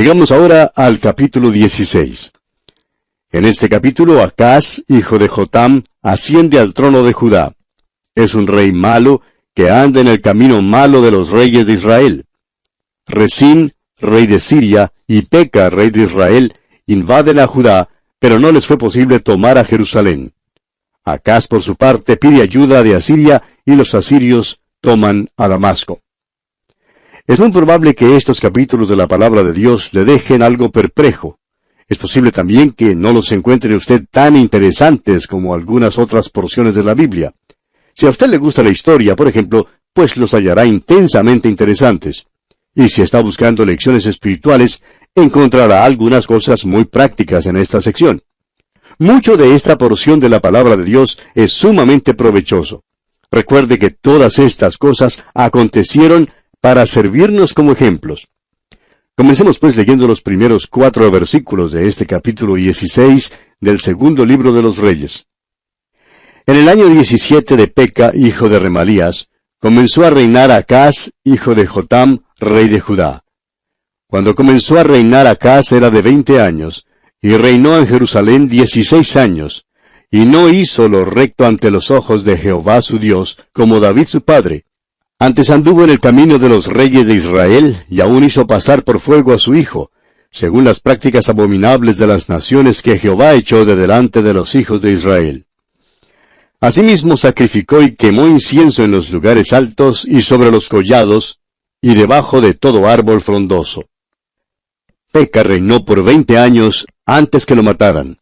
Llegamos ahora al capítulo 16. En este capítulo, Acaz, hijo de Jotam, asciende al trono de Judá. Es un rey malo que anda en el camino malo de los reyes de Israel. Resín, rey de Siria, y Peca, rey de Israel, invaden a Judá, pero no les fue posible tomar a Jerusalén. Acaz, por su parte, pide ayuda de Asiria, y los asirios toman a Damasco. Es muy probable que estos capítulos de la palabra de Dios le dejen algo perplejo. Es posible también que no los encuentre usted tan interesantes como algunas otras porciones de la Biblia. Si a usted le gusta la historia, por ejemplo, pues los hallará intensamente interesantes. Y si está buscando lecciones espirituales, encontrará algunas cosas muy prácticas en esta sección. Mucho de esta porción de la palabra de Dios es sumamente provechoso. Recuerde que todas estas cosas acontecieron para servirnos como ejemplos. Comencemos pues leyendo los primeros cuatro versículos de este capítulo 16 del segundo libro de los Reyes. En el año 17 de Peca, hijo de Remalías, comenzó a reinar Acaz, hijo de Jotam, rey de Judá. Cuando comenzó a reinar Acaz era de veinte años, y reinó en Jerusalén dieciséis años, y no hizo lo recto ante los ojos de Jehová su Dios, como David su padre. Antes anduvo en el camino de los reyes de Israel, y aún hizo pasar por fuego a su hijo, según las prácticas abominables de las naciones que Jehová echó de delante de los hijos de Israel. Asimismo sacrificó y quemó incienso en los lugares altos y sobre los collados, y debajo de todo árbol frondoso. Peca reinó por veinte años antes que lo mataran.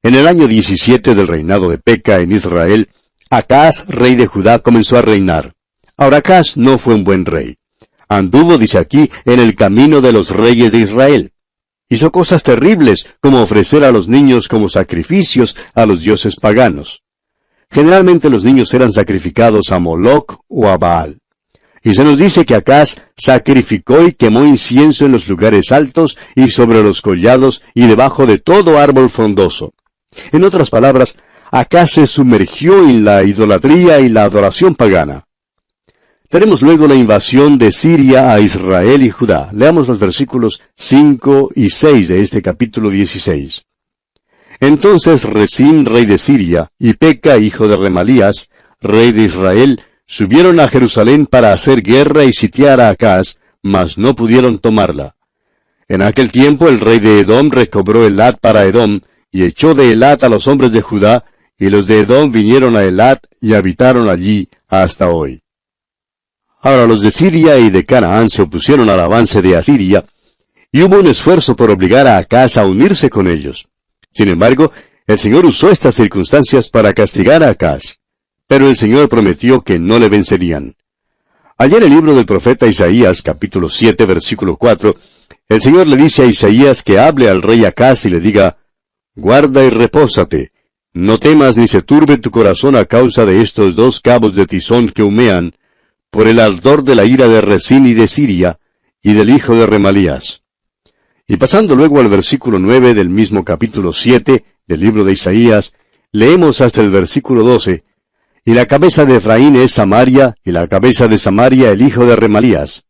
En el año diecisiete del reinado de Peca en Israel, Acaz, rey de Judá, comenzó a reinar. Ahora Acaz no fue un buen rey. Anduvo, dice aquí, en el camino de los reyes de Israel. Hizo cosas terribles, como ofrecer a los niños como sacrificios a los dioses paganos. Generalmente los niños eran sacrificados a Moloch o a Baal. Y se nos dice que Acaz sacrificó y quemó incienso en los lugares altos y sobre los collados y debajo de todo árbol frondoso. En otras palabras, Acaz se sumergió en la idolatría y la adoración pagana. Tenemos luego la invasión de Siria a Israel y Judá. Leamos los versículos 5 y 6 de este capítulo 16. Entonces Resín, rey de Siria, y Peca, hijo de Remalías, rey de Israel, subieron a Jerusalén para hacer guerra y sitiar a Acaz, mas no pudieron tomarla. En aquel tiempo el rey de Edom recobró Elat para Edom, y echó de Elat a los hombres de Judá, y los de Edom vinieron a Elat y habitaron allí hasta hoy. Ahora los de Siria y de Canaán se opusieron al avance de Asiria, y hubo un esfuerzo por obligar a Acaz a unirse con ellos. Sin embargo, el Señor usó estas circunstancias para castigar a Acaz. Pero el Señor prometió que no le vencerían. Allá en el libro del profeta Isaías, capítulo 7, versículo 4, el Señor le dice a Isaías que hable al rey Acaz y le diga, Guarda y repósate, no temas ni se turbe tu corazón a causa de estos dos cabos de tizón que humean, por el ardor de la ira de Resín y de Siria, y del hijo de Remalías. Y pasando luego al versículo nueve del mismo capítulo siete del libro de Isaías, leemos hasta el versículo doce, Y la cabeza de Efraín es Samaria, y la cabeza de Samaria el hijo de Remalías.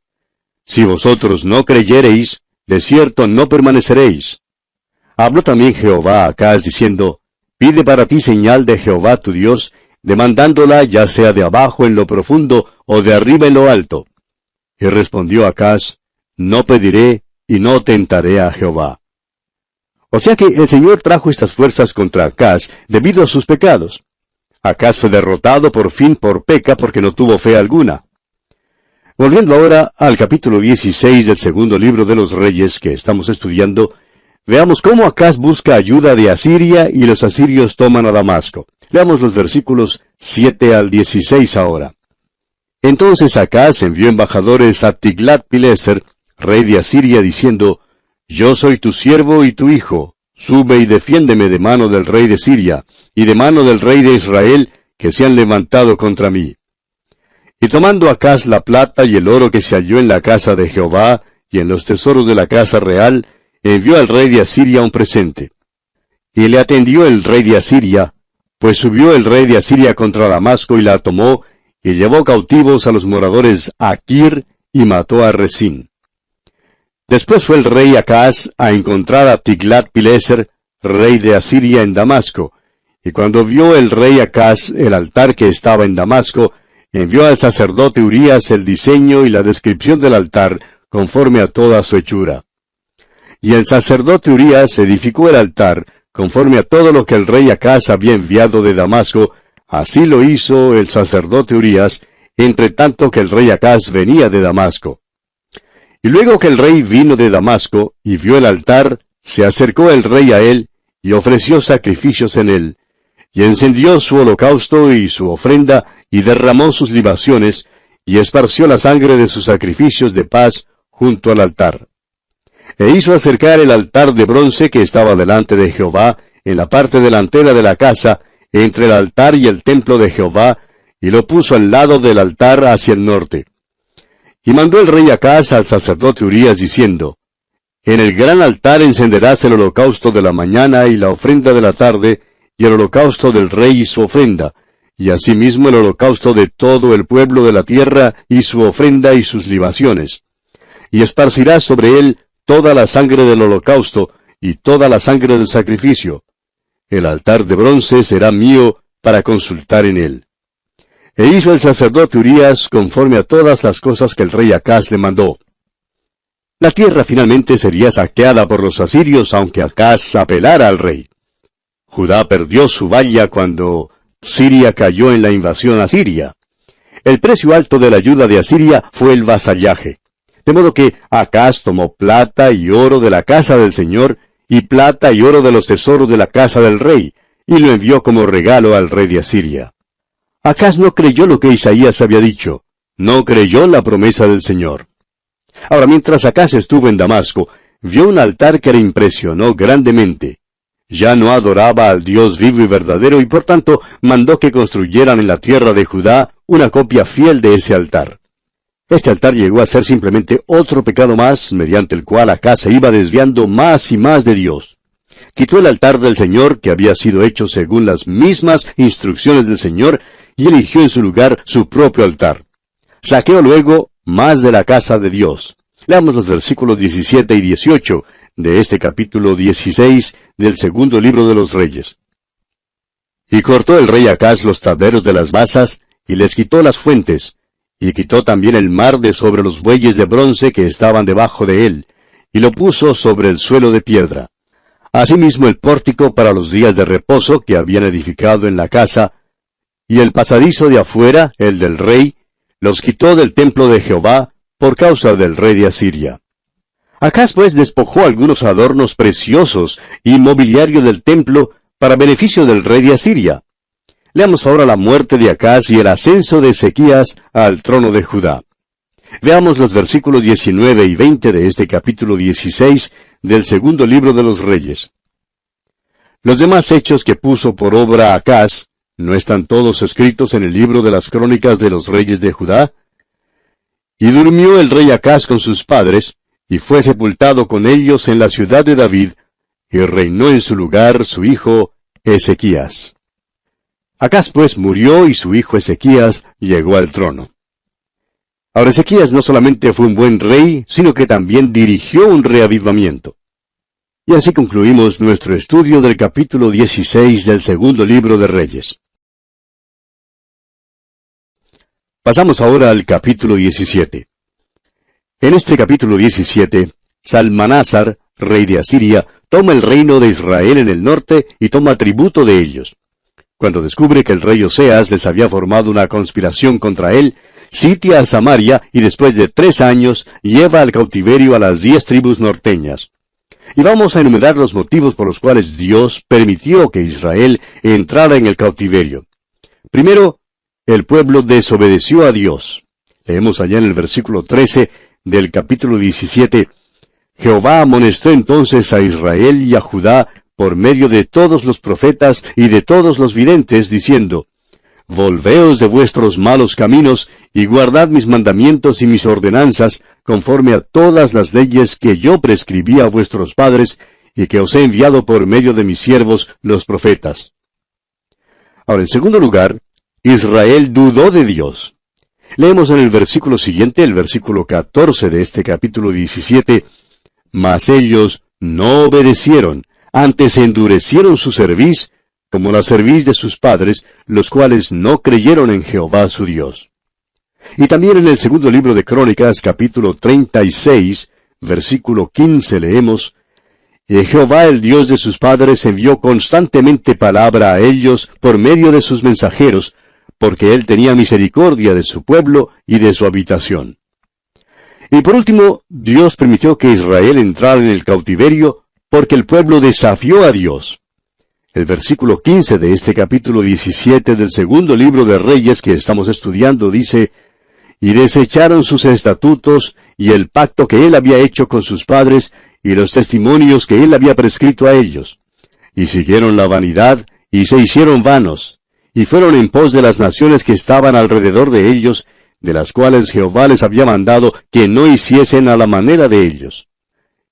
Si vosotros no creyereis, de cierto no permaneceréis. Habló también Jehová a diciendo, Pide para ti señal de Jehová tu Dios, demandándola ya sea de abajo en lo profundo o de arriba en lo alto. Y respondió Acaz, No pediré y no tentaré a Jehová. O sea que el Señor trajo estas fuerzas contra Acaz debido a sus pecados. Acaz fue derrotado por fin por Peca porque no tuvo fe alguna. Volviendo ahora al capítulo 16 del segundo libro de los reyes que estamos estudiando, veamos cómo Acaz busca ayuda de Asiria y los asirios toman a Damasco. Leamos los versículos 7 al 16 ahora. Entonces Acaz envió embajadores a Tiglat-Pileser, rey de Asiria, diciendo, Yo soy tu siervo y tu hijo, sube y defiéndeme de mano del rey de Siria, y de mano del rey de Israel, que se han levantado contra mí. Y tomando Acaz la plata y el oro que se halló en la casa de Jehová, y en los tesoros de la casa real, envió al rey de Asiria un presente. Y le atendió el rey de Asiria, pues subió el rey de Asiria contra Damasco y la tomó, y llevó cautivos a los moradores Aquir, y mató a Resín. Después fue el rey Acaz a encontrar a Tiglat-Pileser, rey de Asiria, en Damasco. Y cuando vio el rey Acaz el altar que estaba en Damasco, envió al sacerdote Urías el diseño y la descripción del altar, conforme a toda su hechura. Y el sacerdote Urías edificó el altar, conforme a todo lo que el rey Acaz había enviado de Damasco, así lo hizo el sacerdote Urías, entre tanto que el rey Acaz venía de Damasco. Y luego que el rey vino de Damasco y vio el altar, se acercó el rey a él y ofreció sacrificios en él, y encendió su holocausto y su ofrenda, y derramó sus libaciones, y esparció la sangre de sus sacrificios de paz junto al altar. E hizo acercar el altar de bronce que estaba delante de Jehová, en la parte delantera de la casa, entre el altar y el templo de Jehová, y lo puso al lado del altar hacia el norte. Y mandó el rey Acaz al sacerdote Urías diciendo, En el gran altar encenderás el holocausto de la mañana y la ofrenda de la tarde, y el holocausto del rey y su ofrenda, y asimismo el holocausto de todo el pueblo de la tierra y su ofrenda y sus libaciones. Y esparcirás sobre él toda la sangre del holocausto y toda la sangre del sacrificio. El altar de bronce será mío para consultar en él. E hizo el sacerdote Urías conforme a todas las cosas que el rey Acaz le mandó. La tierra finalmente sería saqueada por los asirios, aunque Acaz apelara al rey. Judá perdió su valla cuando Siria cayó en la invasión asiria. El precio alto de la ayuda de Asiria fue el vasallaje. De modo que Acaz tomó plata y oro de la casa del Señor, y plata y oro de los tesoros de la casa del rey, y lo envió como regalo al rey de Asiria. Acaz no creyó lo que Isaías había dicho, no creyó la promesa del Señor. Ahora, mientras Acaz estuvo en Damasco, vio un altar que le impresionó grandemente. Ya no adoraba al Dios vivo y verdadero y por tanto mandó que construyeran en la tierra de Judá una copia fiel de ese altar. Este altar llegó a ser simplemente otro pecado más mediante el cual Acaz se iba desviando más y más de Dios. Quitó el altar del Señor que había sido hecho según las mismas instrucciones del Señor y eligió en su lugar su propio altar. Saqueó luego más de la casa de Dios. Leamos los versículos 17 y 18 de este capítulo 16 del segundo libro de los Reyes. Y cortó el rey Acaz los taderos de las basas, y les quitó las fuentes, y quitó también el mar de sobre los bueyes de bronce que estaban debajo de él, y lo puso sobre el suelo de piedra. Asimismo el pórtico para los días de reposo que habían edificado en la casa, y el pasadizo de afuera, el del rey, los quitó del templo de Jehová por causa del rey de Asiria. Acaz pues despojó algunos adornos preciosos y mobiliario del templo para beneficio del rey de Asiria. Leamos ahora la muerte de Acaz y el ascenso de Ezequías al trono de Judá. Veamos los versículos 19 y 20 de este capítulo 16 del segundo libro de los Reyes. Los demás hechos que puso por obra Acaz, ¿No están todos escritos en el libro de las crónicas de los reyes de Judá? Y durmió el rey Acaz con sus padres, y fue sepultado con ellos en la ciudad de David, y reinó en su lugar su hijo Ezequías. Acaz pues murió y su hijo Ezequías llegó al trono. Ahora Ezequías no solamente fue un buen rey, sino que también dirigió un reavivamiento. Y así concluimos nuestro estudio del capítulo 16 del segundo libro de Reyes. Pasamos ahora al capítulo 17. En este capítulo 17, Salmanásar, rey de Asiria, toma el reino de Israel en el norte y toma tributo de ellos. Cuando descubre que el rey Oseas les había formado una conspiración contra él, sitia a Samaria y después de tres años lleva al cautiverio a las diez tribus norteñas. Y vamos a enumerar los motivos por los cuales Dios permitió que Israel entrara en el cautiverio. Primero, el pueblo desobedeció a Dios. Leemos allá en el versículo 13 del capítulo 17. Jehová amonestó entonces a Israel y a Judá por medio de todos los profetas y de todos los videntes, diciendo, Volveos de vuestros malos caminos, y guardad mis mandamientos y mis ordenanzas, conforme a todas las leyes que yo prescribí a vuestros padres, y que os he enviado por medio de mis siervos los profetas. Ahora, en segundo lugar, Israel dudó de Dios. Leemos en el versículo siguiente, el versículo 14 de este capítulo 17, mas ellos no obedecieron, antes endurecieron su cerviz, como la cerviz de sus padres, los cuales no creyeron en Jehová su Dios. Y también en el segundo libro de Crónicas, capítulo 36, versículo 15 leemos, Y Jehová el Dios de sus padres envió constantemente palabra a ellos por medio de sus mensajeros, porque él tenía misericordia de su pueblo y de su habitación. Y por último, Dios permitió que Israel entrara en el cautiverio porque el pueblo desafió a Dios. El versículo 15 de este capítulo 17 del segundo libro de Reyes que estamos estudiando dice, Y desecharon sus estatutos y el pacto que él había hecho con sus padres y los testimonios que él había prescrito a ellos. Y siguieron la vanidad y se hicieron vanos, y fueron en pos de las naciones que estaban alrededor de ellos, de las cuales Jehová les había mandado que no hiciesen a la manera de ellos.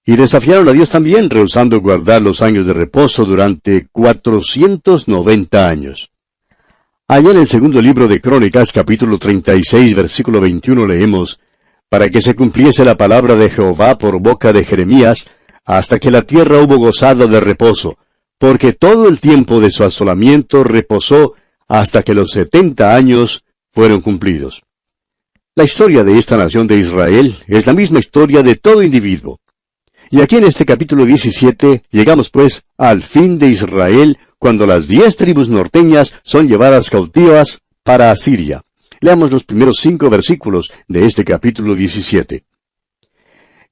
Y desafiaron a Dios también, rehusando guardar los años de reposo durante cuatrocientos noventa años. Allá en el segundo libro de Crónicas, capítulo 36, versículo 21, leemos, Para que se cumpliese la palabra de Jehová por boca de Jeremías, hasta que la tierra hubo gozado de reposo, porque todo el tiempo de su asolamiento reposó hasta que los setenta años fueron cumplidos. La historia de esta nación de Israel es la misma historia de todo individuo. Y aquí en este capítulo 17 llegamos pues al fin de Israel cuando las diez tribus norteñas son llevadas cautivas para Asiria. Leamos los primeros cinco versículos de este capítulo 17.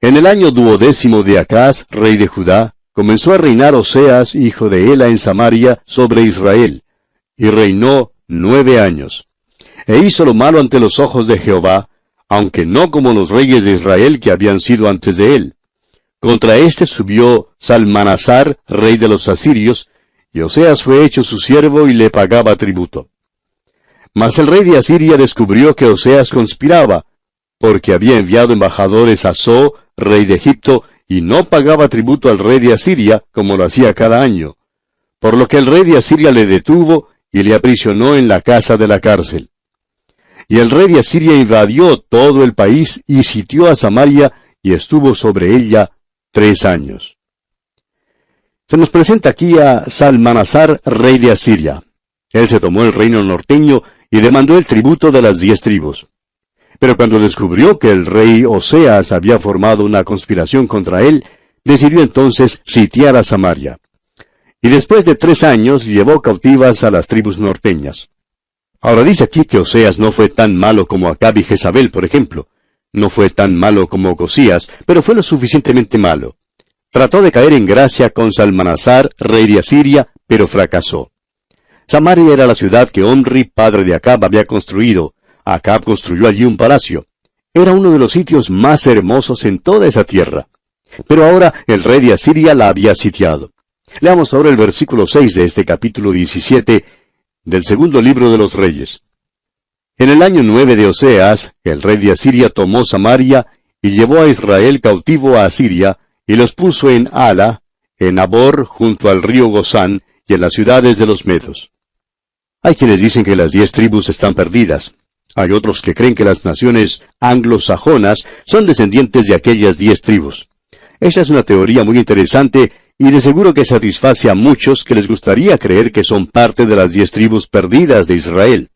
En el año duodécimo de Acaz, rey de Judá, comenzó a reinar Oseas, hijo de Ela, en Samaria, sobre Israel, y reinó nueve años e hizo lo malo ante los ojos de Jehová, aunque no como los reyes de Israel que habían sido antes de él. Contra éste subió Salmanasar, rey de los asirios, y Oseas fue hecho su siervo y le pagaba tributo. Mas el rey de Asiria descubrió que Oseas conspiraba, porque había enviado embajadores a So, rey de Egipto, y no pagaba tributo al rey de Asiria, como lo hacía cada año. Por lo que el rey de Asiria le detuvo y le aprisionó en la casa de la cárcel. Y el rey de Asiria invadió todo el país y sitió a Samaria y estuvo sobre ella tres años. Se nos presenta aquí a Salmanasar, rey de Asiria. Él se tomó el reino norteño y demandó el tributo de las diez tribus. Pero cuando descubrió que el rey Oseas había formado una conspiración contra él, decidió entonces sitiar a Samaria. Y después de tres años llevó cautivas a las tribus norteñas. Ahora dice aquí que Oseas no fue tan malo como Acab y Jezabel, por ejemplo. No fue tan malo como Ocosías, pero fue lo suficientemente malo. Trató de caer en gracia con Salmanasar, rey de Asiria, pero fracasó. Samaria era la ciudad que Omri, padre de Acab, había construido. Acab construyó allí un palacio. Era uno de los sitios más hermosos en toda esa tierra. Pero ahora el rey de Asiria la había sitiado. Leamos ahora el versículo 6 de este capítulo 17, del segundo libro de los reyes. En el año nueve de Oseas, el rey de Asiria tomó Samaria y llevó a Israel cautivo a Asiria, y los puso en Ala, en Abor, junto al río Gozán, y en las ciudades de los Medos. Hay quienes dicen que las diez tribus están perdidas. Hay otros que creen que las naciones anglosajonas son descendientes de aquellas diez tribus. Esa es una teoría muy interesante y de seguro que satisface a muchos que les gustaría creer que son parte de las diez tribus perdidas de Israel.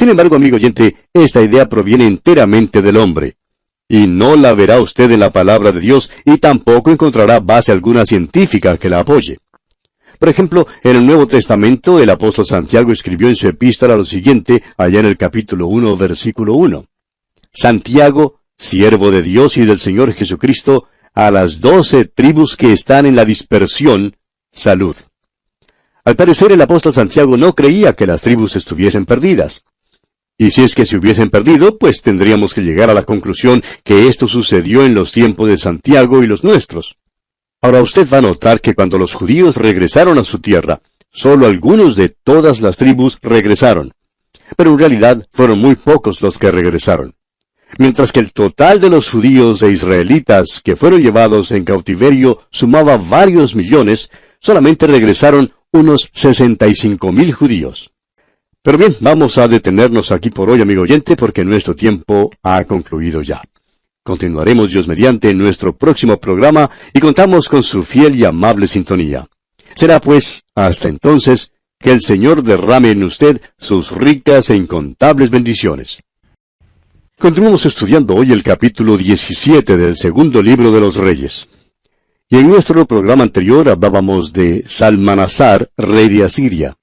Sin embargo, amigo oyente, esta idea proviene enteramente del hombre. Y no la verá usted en la palabra de Dios y tampoco encontrará base alguna científica que la apoye. Por ejemplo, en el Nuevo Testamento el apóstol Santiago escribió en su epístola lo siguiente, allá en el capítulo 1, versículo 1. Santiago, siervo de Dios y del Señor Jesucristo, a las doce tribus que están en la dispersión, salud. Al parecer el apóstol Santiago no creía que las tribus estuviesen perdidas. Y si es que se hubiesen perdido, pues tendríamos que llegar a la conclusión que esto sucedió en los tiempos de Santiago y los nuestros. Ahora usted va a notar que cuando los judíos regresaron a su tierra, solo algunos de todas las tribus regresaron. Pero en realidad fueron muy pocos los que regresaron mientras que el total de los judíos e israelitas que fueron llevados en cautiverio sumaba varios millones, solamente regresaron unos 65 mil judíos. Pero bien, vamos a detenernos aquí por hoy, amigo oyente, porque nuestro tiempo ha concluido ya. Continuaremos Dios mediante en nuestro próximo programa y contamos con su fiel y amable sintonía. Será pues, hasta entonces, que el Señor derrame en usted sus ricas e incontables bendiciones. Continuamos estudiando hoy el capítulo 17 del segundo libro de los Reyes. Y en nuestro programa anterior hablábamos de Salmanasar, rey de Asiria.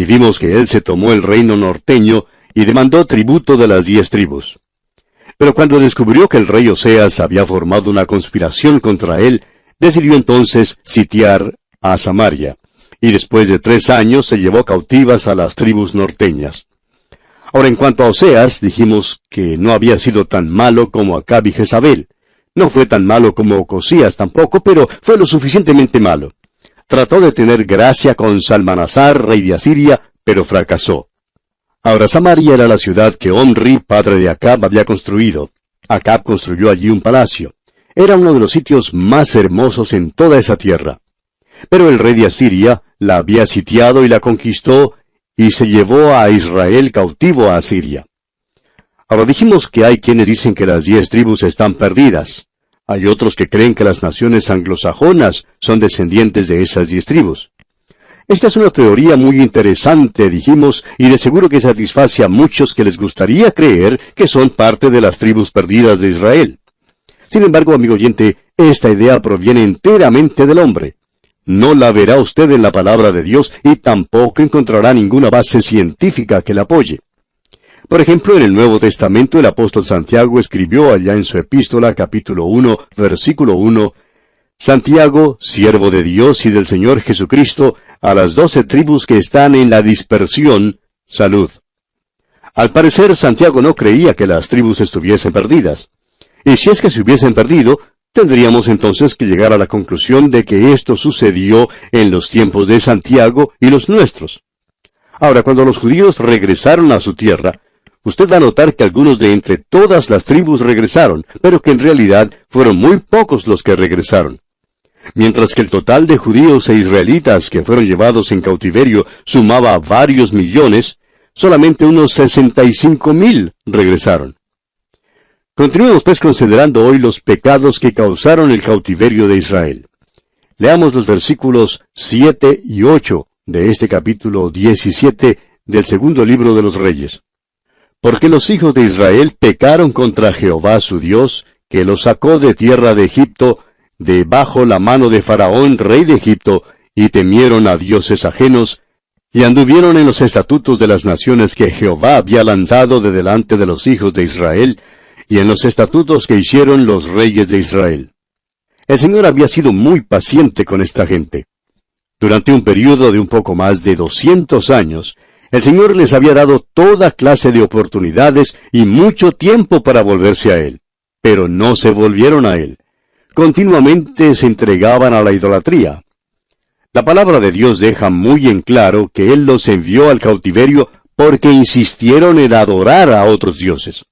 Y vimos que él se tomó el reino norteño y demandó tributo de las diez tribus. Pero cuando descubrió que el rey Oseas había formado una conspiración contra él, decidió entonces sitiar a Samaria, y después de tres años se llevó cautivas a las tribus norteñas. Ahora, en cuanto a Oseas, dijimos que no había sido tan malo como Acab y Jezabel. No fue tan malo como Ocosías tampoco, pero fue lo suficientemente malo. Trató de tener gracia con Salmanasar, rey de Asiria, pero fracasó. Ahora Samaria era la ciudad que Omri, padre de Acab, había construido. Acab construyó allí un palacio. Era uno de los sitios más hermosos en toda esa tierra. Pero el rey de Asiria la había sitiado y la conquistó y se llevó a Israel cautivo a Asiria. Ahora dijimos que hay quienes dicen que las diez tribus están perdidas. Hay otros que creen que las naciones anglosajonas son descendientes de esas diez tribus. Esta es una teoría muy interesante, dijimos, y de seguro que satisface a muchos que les gustaría creer que son parte de las tribus perdidas de Israel. Sin embargo, amigo oyente, esta idea proviene enteramente del hombre. No la verá usted en la palabra de Dios y tampoco encontrará ninguna base científica que la apoye. Por ejemplo, en el Nuevo Testamento el apóstol Santiago escribió allá en su epístola capítulo 1, versículo 1, Santiago, siervo de Dios y del Señor Jesucristo, a las doce tribus que están en la dispersión, salud. Al parecer, Santiago no creía que las tribus estuviesen perdidas. Y si es que se hubiesen perdido, tendríamos entonces que llegar a la conclusión de que esto sucedió en los tiempos de Santiago y los nuestros. Ahora, cuando los judíos regresaron a su tierra, usted va a notar que algunos de entre todas las tribus regresaron, pero que en realidad fueron muy pocos los que regresaron. Mientras que el total de judíos e israelitas que fueron llevados en cautiverio sumaba varios millones, solamente unos sesenta y cinco mil regresaron. Continuemos pues considerando hoy los pecados que causaron el cautiverio de Israel. Leamos los versículos siete y ocho de este capítulo diecisiete del segundo libro de los Reyes. Porque los hijos de Israel pecaron contra Jehová su Dios, que los sacó de tierra de Egipto, debajo la mano de Faraón, rey de Egipto, y temieron a dioses ajenos, y anduvieron en los estatutos de las naciones que Jehová había lanzado de delante de los hijos de Israel, y en los estatutos que hicieron los reyes de Israel. El Señor había sido muy paciente con esta gente. Durante un periodo de un poco más de doscientos años, el Señor les había dado toda clase de oportunidades y mucho tiempo para volverse a Él, pero no se volvieron a Él continuamente se entregaban a la idolatría. La palabra de Dios deja muy en claro que Él los envió al cautiverio porque insistieron en adorar a otros dioses.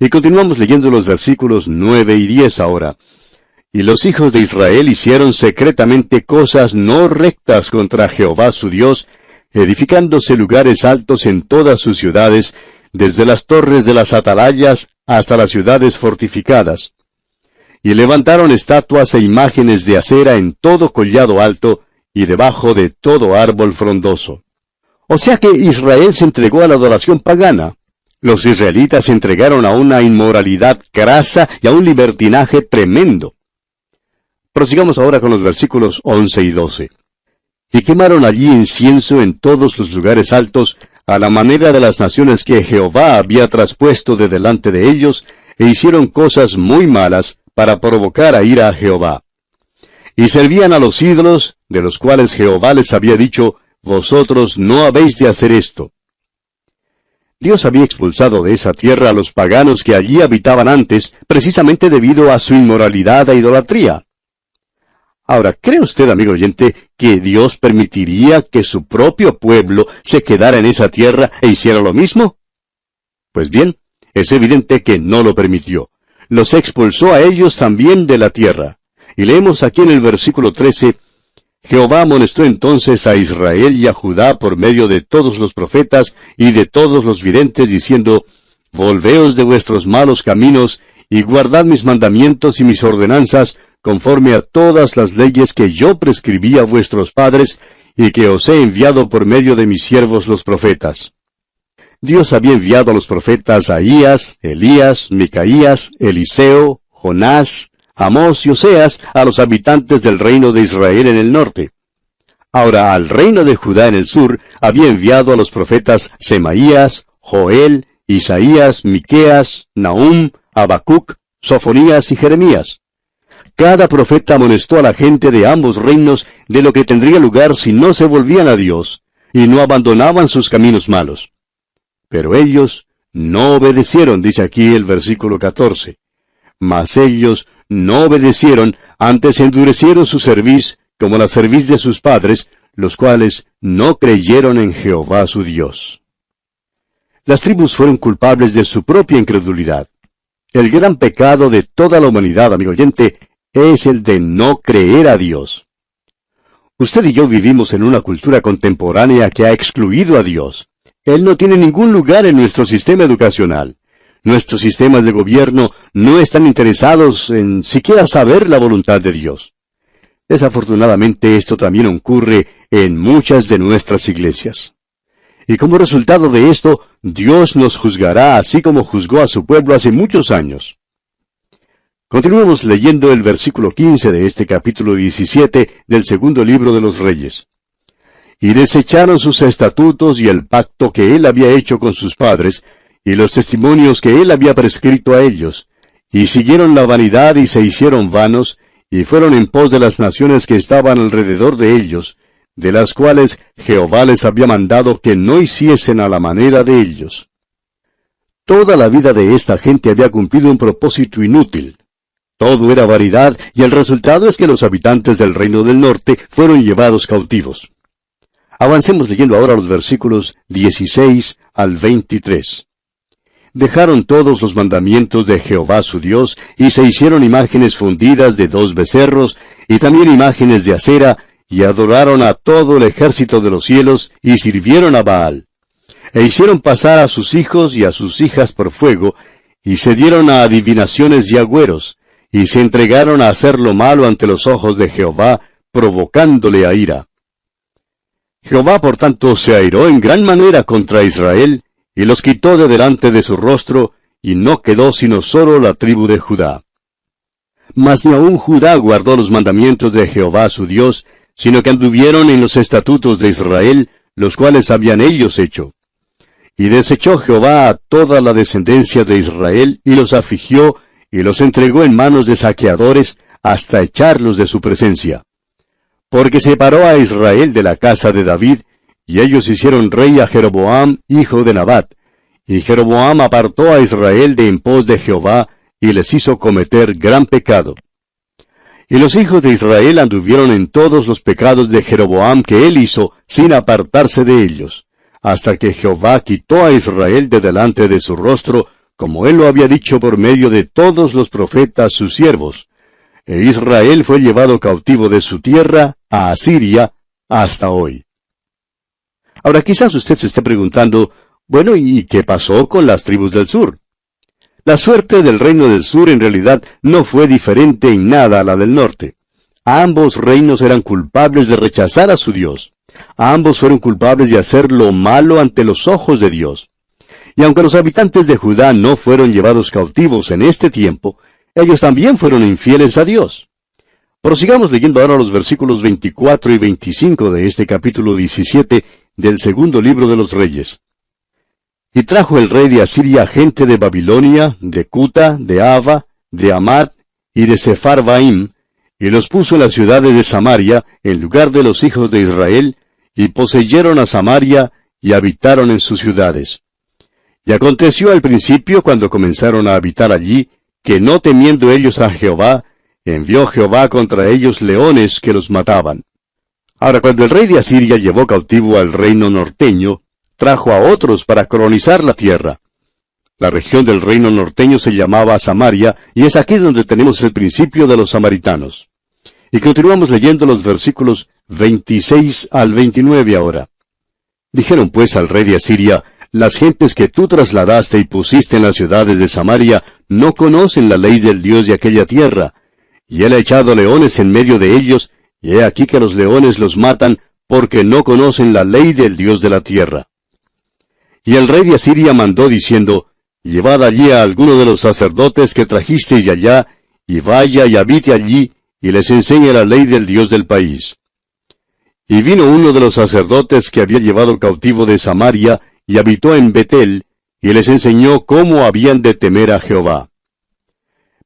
Y continuamos leyendo los versículos nueve y diez ahora. Y los hijos de Israel hicieron secretamente cosas no rectas contra Jehová su Dios, edificándose lugares altos en todas sus ciudades, desde las torres de las atalayas hasta las ciudades fortificadas y levantaron estatuas e imágenes de acera en todo collado alto y debajo de todo árbol frondoso. O sea que Israel se entregó a la adoración pagana. Los israelitas se entregaron a una inmoralidad grasa y a un libertinaje tremendo. Prosigamos ahora con los versículos 11 y 12. Y quemaron allí incienso en todos los lugares altos, a la manera de las naciones que Jehová había traspuesto de delante de ellos, e hicieron cosas muy malas, para provocar a ira a Jehová. Y servían a los ídolos, de los cuales Jehová les había dicho, Vosotros no habéis de hacer esto. Dios había expulsado de esa tierra a los paganos que allí habitaban antes, precisamente debido a su inmoralidad e idolatría. Ahora, ¿cree usted, amigo oyente, que Dios permitiría que su propio pueblo se quedara en esa tierra e hiciera lo mismo? Pues bien, es evidente que no lo permitió los expulsó a ellos también de la tierra. Y leemos aquí en el versículo 13, Jehová amonestó entonces a Israel y a Judá por medio de todos los profetas y de todos los videntes, diciendo, Volveos de vuestros malos caminos, y guardad mis mandamientos y mis ordenanzas, conforme a todas las leyes que yo prescribí a vuestros padres, y que os he enviado por medio de mis siervos los profetas. Dios había enviado a los profetas Ahías, Elías, Micaías, Eliseo, Jonás, Amós y Oseas a los habitantes del reino de Israel en el norte. Ahora al reino de Judá en el sur había enviado a los profetas Semaías, Joel, Isaías, Miqueas, Nahum, Habacuc, Sofonías y Jeremías. Cada profeta amonestó a la gente de ambos reinos de lo que tendría lugar si no se volvían a Dios y no abandonaban sus caminos malos. Pero ellos no obedecieron, dice aquí el versículo 14. Mas ellos no obedecieron, antes endurecieron su cerviz, como la cerviz de sus padres, los cuales no creyeron en Jehová su Dios. Las tribus fueron culpables de su propia incredulidad. El gran pecado de toda la humanidad, amigo oyente, es el de no creer a Dios. Usted y yo vivimos en una cultura contemporánea que ha excluido a Dios. Él no tiene ningún lugar en nuestro sistema educacional. Nuestros sistemas de gobierno no están interesados en siquiera saber la voluntad de Dios. Desafortunadamente esto también ocurre en muchas de nuestras iglesias. Y como resultado de esto, Dios nos juzgará así como juzgó a su pueblo hace muchos años. Continuemos leyendo el versículo 15 de este capítulo 17 del segundo libro de los Reyes. Y desecharon sus estatutos y el pacto que él había hecho con sus padres, y los testimonios que él había prescrito a ellos, y siguieron la vanidad y se hicieron vanos, y fueron en pos de las naciones que estaban alrededor de ellos, de las cuales Jehová les había mandado que no hiciesen a la manera de ellos. Toda la vida de esta gente había cumplido un propósito inútil, todo era variedad y el resultado es que los habitantes del reino del norte fueron llevados cautivos. Avancemos leyendo ahora los versículos 16 al 23. Dejaron todos los mandamientos de Jehová su Dios y se hicieron imágenes fundidas de dos becerros y también imágenes de acera y adoraron a todo el ejército de los cielos y sirvieron a Baal. E hicieron pasar a sus hijos y a sus hijas por fuego y se dieron a adivinaciones y agüeros y se entregaron a hacer lo malo ante los ojos de Jehová, provocándole a ira. Jehová, por tanto, se airó en gran manera contra Israel, y los quitó de delante de su rostro, y no quedó sino solo la tribu de Judá. Mas ni aun Judá guardó los mandamientos de Jehová su Dios, sino que anduvieron en los estatutos de Israel, los cuales habían ellos hecho. Y desechó Jehová a toda la descendencia de Israel, y los afligió, y los entregó en manos de saqueadores hasta echarlos de su presencia. Porque separó a Israel de la casa de David, y ellos hicieron rey a Jeroboam, hijo de Nabat, y Jeroboam apartó a Israel de en pos de Jehová, y les hizo cometer gran pecado. Y los hijos de Israel anduvieron en todos los pecados de Jeroboam que él hizo, sin apartarse de ellos, hasta que Jehová quitó a Israel de delante de su rostro, como él lo había dicho por medio de todos los profetas sus siervos. E Israel fue llevado cautivo de su tierra a Asiria hasta hoy. Ahora quizás usted se esté preguntando, bueno, ¿y qué pasó con las tribus del sur? La suerte del reino del sur en realidad no fue diferente en nada a la del norte. Ambos reinos eran culpables de rechazar a su Dios. Ambos fueron culpables de hacer lo malo ante los ojos de Dios. Y aunque los habitantes de Judá no fueron llevados cautivos en este tiempo, ellos también fueron infieles a Dios. Prosigamos leyendo ahora los versículos 24 y 25 de este capítulo 17 del segundo libro de los Reyes. Y trajo el rey de Asiria gente de Babilonia, de Cuta, de Ava, de Amat y de Sepharvaim, y los puso en las ciudades de Samaria, en lugar de los hijos de Israel, y poseyeron a Samaria, y habitaron en sus ciudades. Y aconteció al principio, cuando comenzaron a habitar allí, que no temiendo ellos a Jehová, envió Jehová contra ellos leones que los mataban. Ahora, cuando el rey de Asiria llevó cautivo al reino norteño, trajo a otros para colonizar la tierra. La región del reino norteño se llamaba Samaria, y es aquí donde tenemos el principio de los samaritanos. Y continuamos leyendo los versículos 26 al 29 ahora. Dijeron pues al rey de Asiria, las gentes que tú trasladaste y pusiste en las ciudades de Samaria no conocen la ley del Dios de aquella tierra, y él ha echado leones en medio de ellos, y he aquí que los leones los matan, porque no conocen la ley del Dios de la tierra. Y el rey de Asiria mandó diciendo, Llevad allí a alguno de los sacerdotes que trajisteis de allá, y vaya y habite allí, y les enseñe la ley del Dios del país. Y vino uno de los sacerdotes que había llevado cautivo de Samaria, y habitó en Betel, y les enseñó cómo habían de temer a Jehová.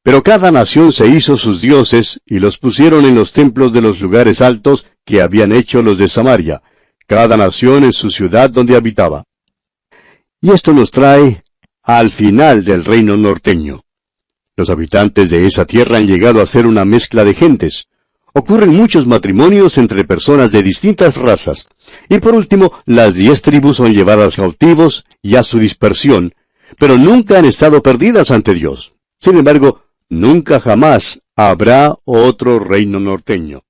Pero cada nación se hizo sus dioses, y los pusieron en los templos de los lugares altos que habían hecho los de Samaria, cada nación en su ciudad donde habitaba. Y esto nos trae al final del reino norteño. Los habitantes de esa tierra han llegado a ser una mezcla de gentes. Ocurren muchos matrimonios entre personas de distintas razas. Y por último, las diez tribus son llevadas cautivos y a su dispersión, pero nunca han estado perdidas ante Dios. Sin embargo, nunca jamás habrá otro reino norteño.